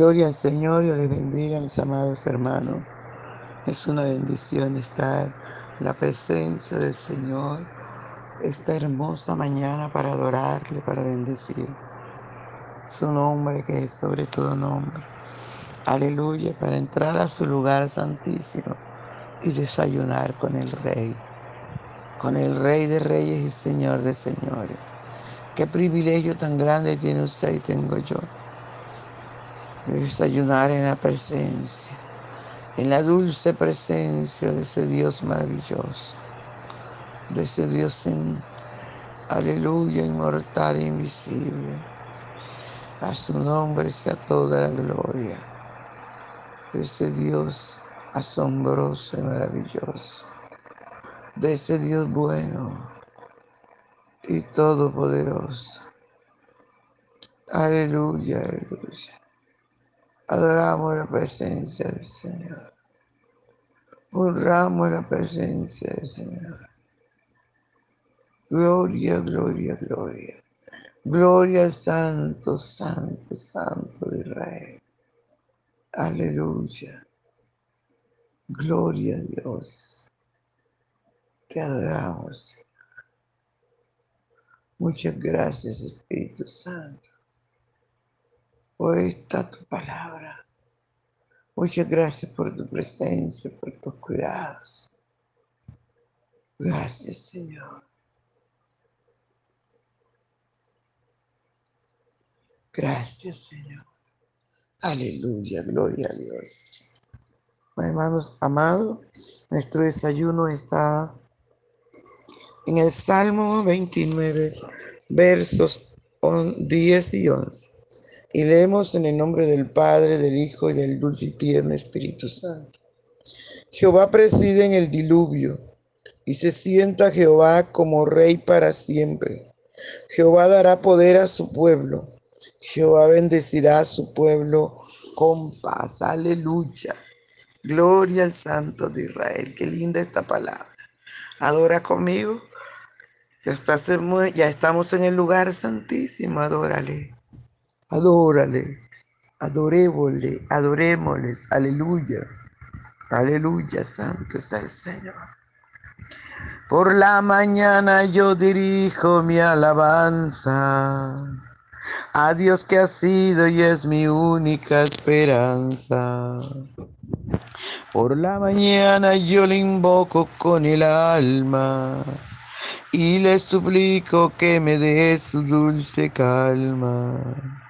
Gloria al Señor, y les bendiga, mis amados hermanos. Es una bendición estar en la presencia del Señor esta hermosa mañana para adorarle, para bendecir su nombre que es sobre todo nombre. Aleluya, para entrar a su lugar santísimo y desayunar con el Rey, con el Rey de Reyes y Señor de Señores. Qué privilegio tan grande tiene usted y tengo yo de desayunar en la presencia, en la dulce presencia de ese Dios maravilloso, de ese Dios en aleluya, inmortal e invisible. A su nombre sea toda la gloria de ese Dios asombroso y maravilloso, de ese Dios bueno y todopoderoso. Aleluya, aleluya. Adoramos la presencia del Señor. Honramos la presencia del Señor. Gloria, gloria, gloria. Gloria al Santo, Santo, Santo de Israel. Aleluya. Gloria a Dios. Te adoramos, Señor. Muchas gracias, Espíritu Santo por esta tu palabra. Muchas gracias por tu presencia, por tus cuidados. Gracias, Señor. Gracias, Señor. Aleluya, gloria a Dios. Hermanos amados, nuestro desayuno está en el Salmo 29, versos 10 y 11. Y leemos en el nombre del Padre, del Hijo y del dulce y tierno Espíritu Santo. Jehová preside en el diluvio y se sienta Jehová como rey para siempre. Jehová dará poder a su pueblo. Jehová bendecirá a su pueblo con paz. Aleluya. Gloria al Santo de Israel. Qué linda esta palabra. Adora conmigo. Ya, ya estamos en el lugar santísimo. Adórale. Adórale, adorémosle, adorémosles, aleluya, aleluya, santo es el Señor. Por la mañana yo dirijo mi alabanza a Dios que ha sido y es mi única esperanza. Por la mañana yo le invoco con el alma y le suplico que me dé su dulce calma.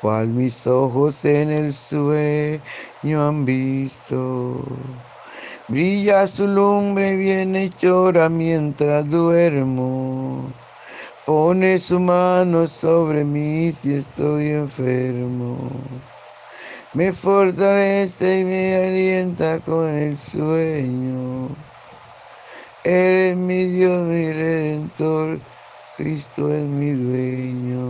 cual mis ojos en el sueño han visto. Brilla su lumbre bien hechora mientras duermo. Pone su mano sobre mí si estoy enfermo. Me fortalece y me alienta con el sueño. Eres mi Dios, mi redentor, Cristo es mi dueño.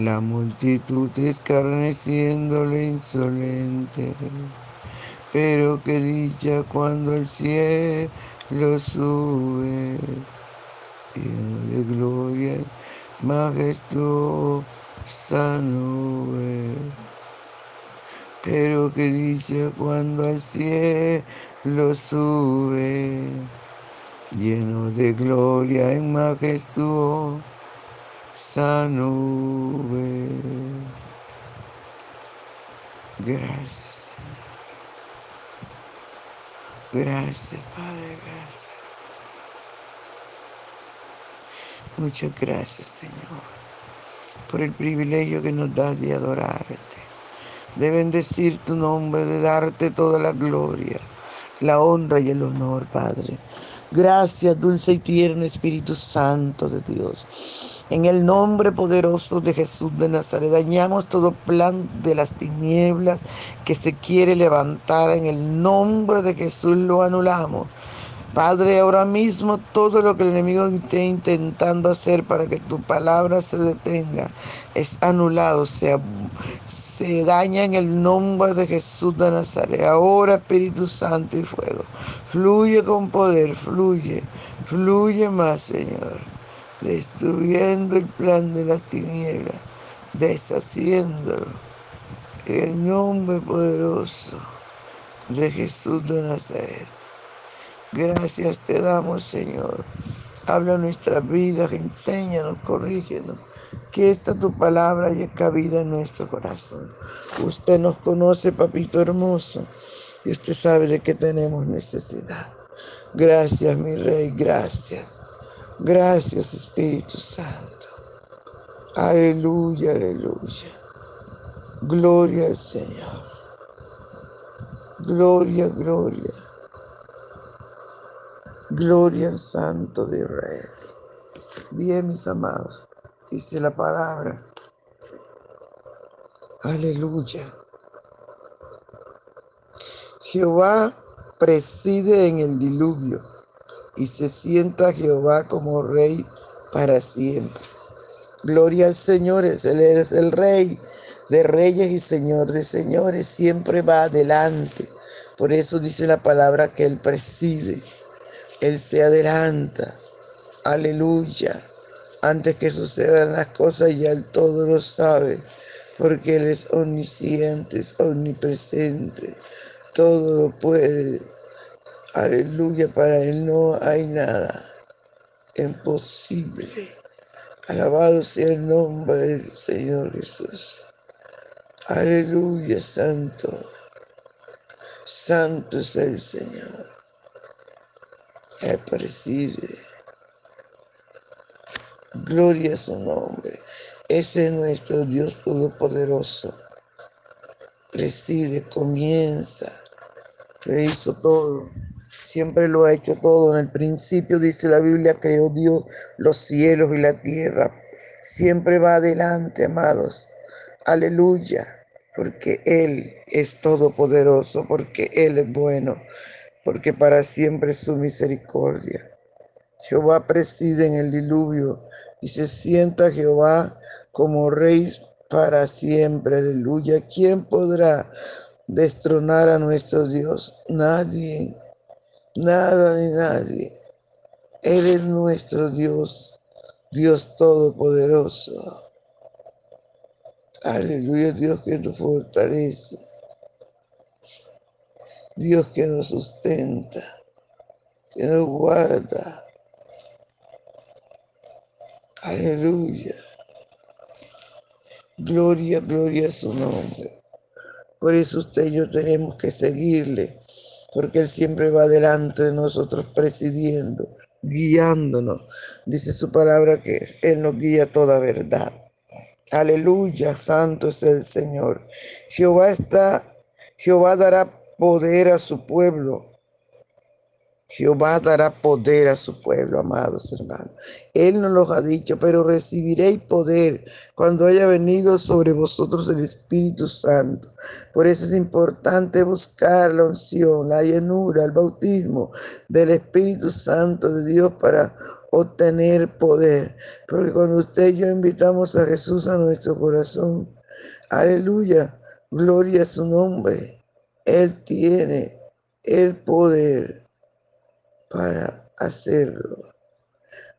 La multitud escarneciéndole insolente. Pero qué dicha cuando el cielo sube, lleno de gloria majestuosa nube. Pero que dice cuando al cielo sube, lleno de gloria en majestuosa nube. Gracias, Señor. Gracias, Padre, gracias. Muchas gracias, Señor, por el privilegio que nos das de adorarte, de bendecir tu nombre, de darte toda la gloria, la honra y el honor, Padre. Gracias, dulce y tierno Espíritu Santo de Dios. En el nombre poderoso de Jesús de Nazaret, dañamos todo plan de las tinieblas que se quiere levantar. En el nombre de Jesús lo anulamos. Padre, ahora mismo todo lo que el enemigo esté intentando hacer para que tu palabra se detenga es anulado, se, daña en el nombre de Jesús de Nazaret. Ahora Espíritu Santo y fuego, fluye con poder, fluye, fluye más, Señor, destruyendo el plan de las tinieblas, deshaciéndolo. El nombre poderoso de Jesús de Nazaret. Gracias te damos, Señor. Habla nuestra vida, enséñanos, corrígenos. Que esta tu palabra haya cabida en nuestro corazón. Usted nos conoce, papito hermoso, y usted sabe de qué tenemos necesidad. Gracias, mi Rey, gracias. Gracias, Espíritu Santo. Aleluya, aleluya. Gloria al Señor. Gloria, gloria. Gloria al Santo de Israel. Bien, mis amados, dice la palabra. Aleluya. Jehová preside en el diluvio y se sienta Jehová como rey para siempre. Gloria al Señor, Él es el rey de reyes y señor de señores, siempre va adelante. Por eso dice la palabra que Él preside. Él se adelanta. Aleluya. Antes que sucedan las cosas ya Él todo lo sabe, porque Él es omnisciente, es omnipresente, todo lo puede. Aleluya, para Él no hay nada imposible. Alabado sea el nombre del Señor Jesús. Aleluya, santo. Santo es el Señor. Él preside. Gloria a su nombre. Ese es nuestro Dios Todopoderoso. Preside, comienza. Le hizo todo. Siempre lo ha hecho todo. En el principio dice la Biblia, creó Dios los cielos y la tierra. Siempre va adelante, amados. Aleluya. Porque Él es todopoderoso, porque Él es bueno porque para siempre es su misericordia. Jehová preside en el diluvio y se sienta Jehová como rey para siempre. Aleluya. ¿Quién podrá destronar a nuestro Dios? Nadie, nada ni nadie. Él es nuestro Dios, Dios todopoderoso. Aleluya, Dios que nos fortalece. Dios que nos sustenta, que nos guarda. Aleluya. Gloria, gloria a su nombre. Por eso usted y yo tenemos que seguirle, porque Él siempre va delante de nosotros presidiendo, guiándonos. Dice su palabra que Él nos guía toda verdad. Aleluya, santo es el Señor. Jehová está Jehová dará poder a su pueblo Jehová dará poder a su pueblo, amados hermanos. Él nos lo ha dicho, pero recibiréis poder cuando haya venido sobre vosotros el Espíritu Santo. Por eso es importante buscar la unción, la llenura, el bautismo del Espíritu Santo de Dios para obtener poder. Porque cuando usted y yo invitamos a Jesús a nuestro corazón, aleluya, gloria a su nombre. Él tiene el poder para hacerlo.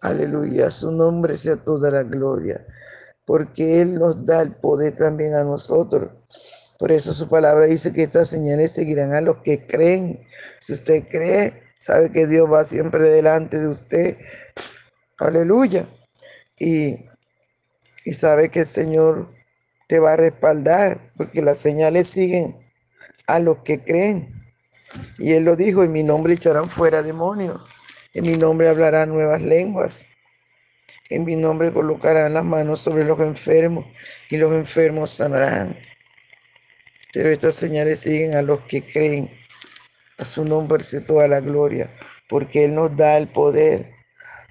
Aleluya, su nombre sea toda la gloria, porque Él nos da el poder también a nosotros. Por eso su palabra dice que estas señales seguirán a los que creen. Si usted cree, sabe que Dios va siempre delante de usted. Aleluya. Y, y sabe que el Señor te va a respaldar, porque las señales siguen a los que creen. Y él lo dijo, en mi nombre echarán fuera demonios, en mi nombre hablarán nuevas lenguas, en mi nombre colocarán las manos sobre los enfermos y los enfermos sanarán. Pero estas señales siguen a los que creen. A su nombre se toda la gloria, porque Él nos da el poder.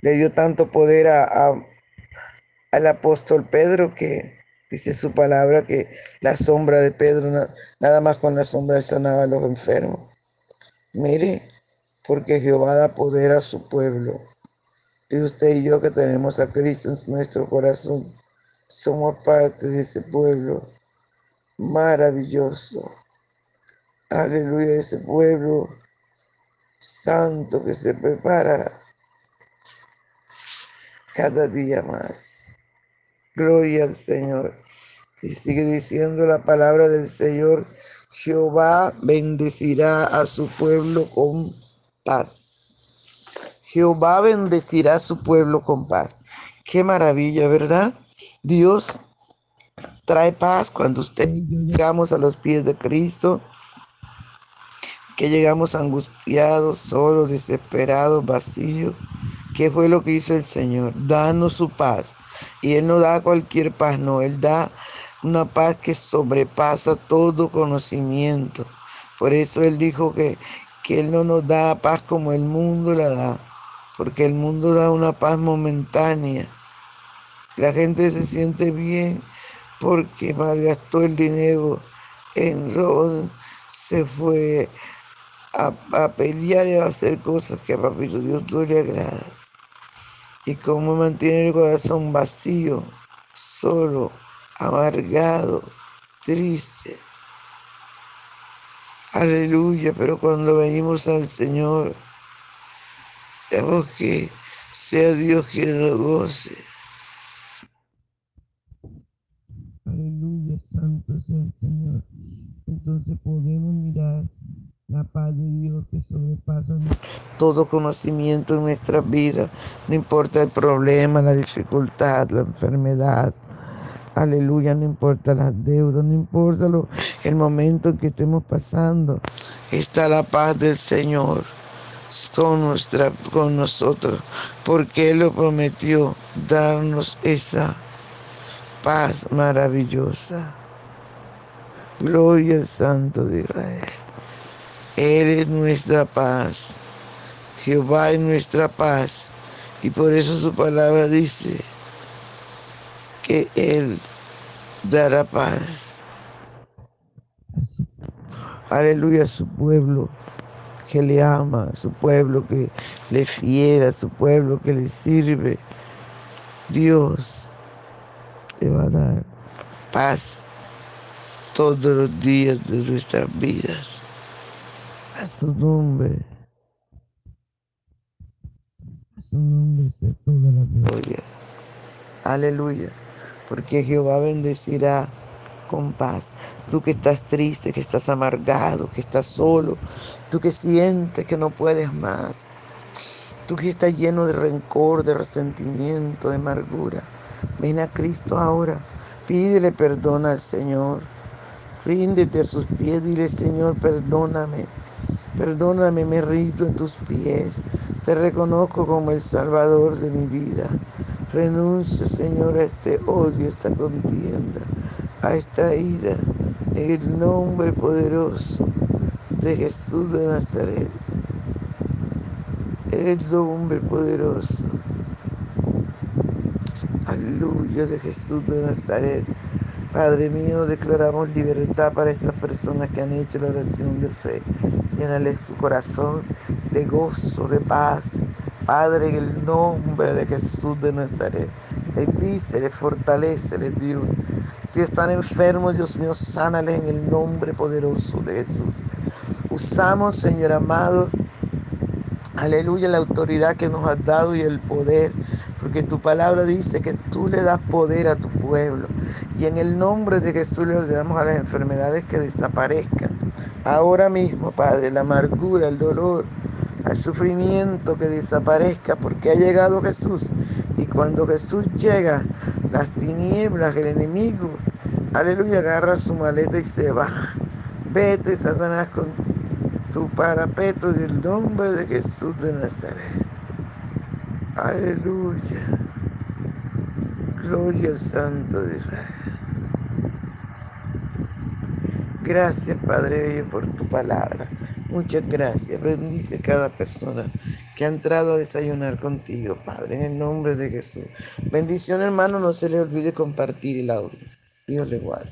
Le dio tanto poder a, al apóstol Pedro que dice su palabra que la sombra de Pedro, nada más con la sombra sanaba a los enfermos. Mire, porque Jehová da poder a su pueblo. Y usted y yo que tenemos a Cristo en nuestro corazón, somos parte de ese pueblo maravilloso. Aleluya, ese pueblo santo que se prepara cada día más. Gloria al Señor. Y sigue diciendo la palabra del Señor Jehová bendecirá a su pueblo con paz. Jehová bendecirá a su pueblo con paz. Qué maravilla, ¿verdad? Dios trae paz cuando usted llegamos a los pies de Cristo, que llegamos angustiados, solos, desesperados, vacíos. ¿Qué fue lo que hizo el Señor? Danos su paz. Y Él no da cualquier paz, no, Él da una paz que sobrepasa todo conocimiento. Por eso Él dijo que, que Él no nos da paz como el mundo la da, porque el mundo da una paz momentánea. La gente se siente bien porque malgastó el dinero en ron, se fue a, a, pelear y a hacer cosas que a Papito Dios no le agrada. Y como mantiene el corazón vacío, solo, amargado, triste. Aleluya, pero cuando venimos al Señor, debemos que sea Dios quien nos goce. Aleluya, santo sea el Señor. Entonces podemos mirar la paz de Dios que sobrepasa todo conocimiento en nuestra vida. No importa el problema, la dificultad, la enfermedad, Aleluya, no importa las deudas, no importa lo, el momento en que estemos pasando. Está la paz del Señor con, nuestra, con nosotros, porque Él lo prometió darnos esa paz maravillosa. Gloria al Santo de Israel. Él es nuestra paz. Jehová es nuestra paz. Y por eso su palabra dice, que Él dará paz. Aleluya a su pueblo que le ama, a su pueblo que le fiera, a su pueblo que le sirve. Dios te va a dar paz todos los días de nuestras vidas. A su nombre. A su nombre sea toda la gloria. Aleluya porque Jehová bendecirá con paz. Tú que estás triste, que estás amargado, que estás solo, tú que sientes que no puedes más, tú que estás lleno de rencor, de resentimiento, de amargura, ven a Cristo ahora, pídele perdón al Señor, ríndete a sus pies, dile Señor, perdóname. Perdóname, me rindo en tus pies. Te reconozco como el Salvador de mi vida. Renuncio, Señor, a este odio, a esta contienda, a esta ira. En el nombre poderoso de Jesús de Nazaret. En el nombre poderoso. Aleluya de Jesús de Nazaret. Padre mío, declaramos libertad para estas personas que han hecho la oración de fe. Llénale su corazón de gozo, de paz. Padre, en el nombre de Jesús de Nazaret. Bendícele, fortalecele, Dios. Si están enfermos, Dios mío, sánales en el nombre poderoso de Jesús. Usamos, Señor amado, aleluya, la autoridad que nos has dado y el poder, porque tu palabra dice que tú le das poder a tu pueblo. Y en el nombre de Jesús le ordenamos a las enfermedades que desaparezcan. Ahora mismo, Padre, la amargura, el dolor, el sufrimiento que desaparezca, porque ha llegado Jesús. Y cuando Jesús llega, las tinieblas, el enemigo, aleluya, agarra su maleta y se va. Vete, Satanás, con tu parapeto del nombre de Jesús de Nazaret. Aleluya. Gloria al Santo de Israel. Gracias, Padre Dios, por tu palabra. Muchas gracias. Bendice cada persona que ha entrado a desayunar contigo, Padre, en el nombre de Jesús. Bendición, hermano. No se le olvide compartir el audio. Dios le guarde.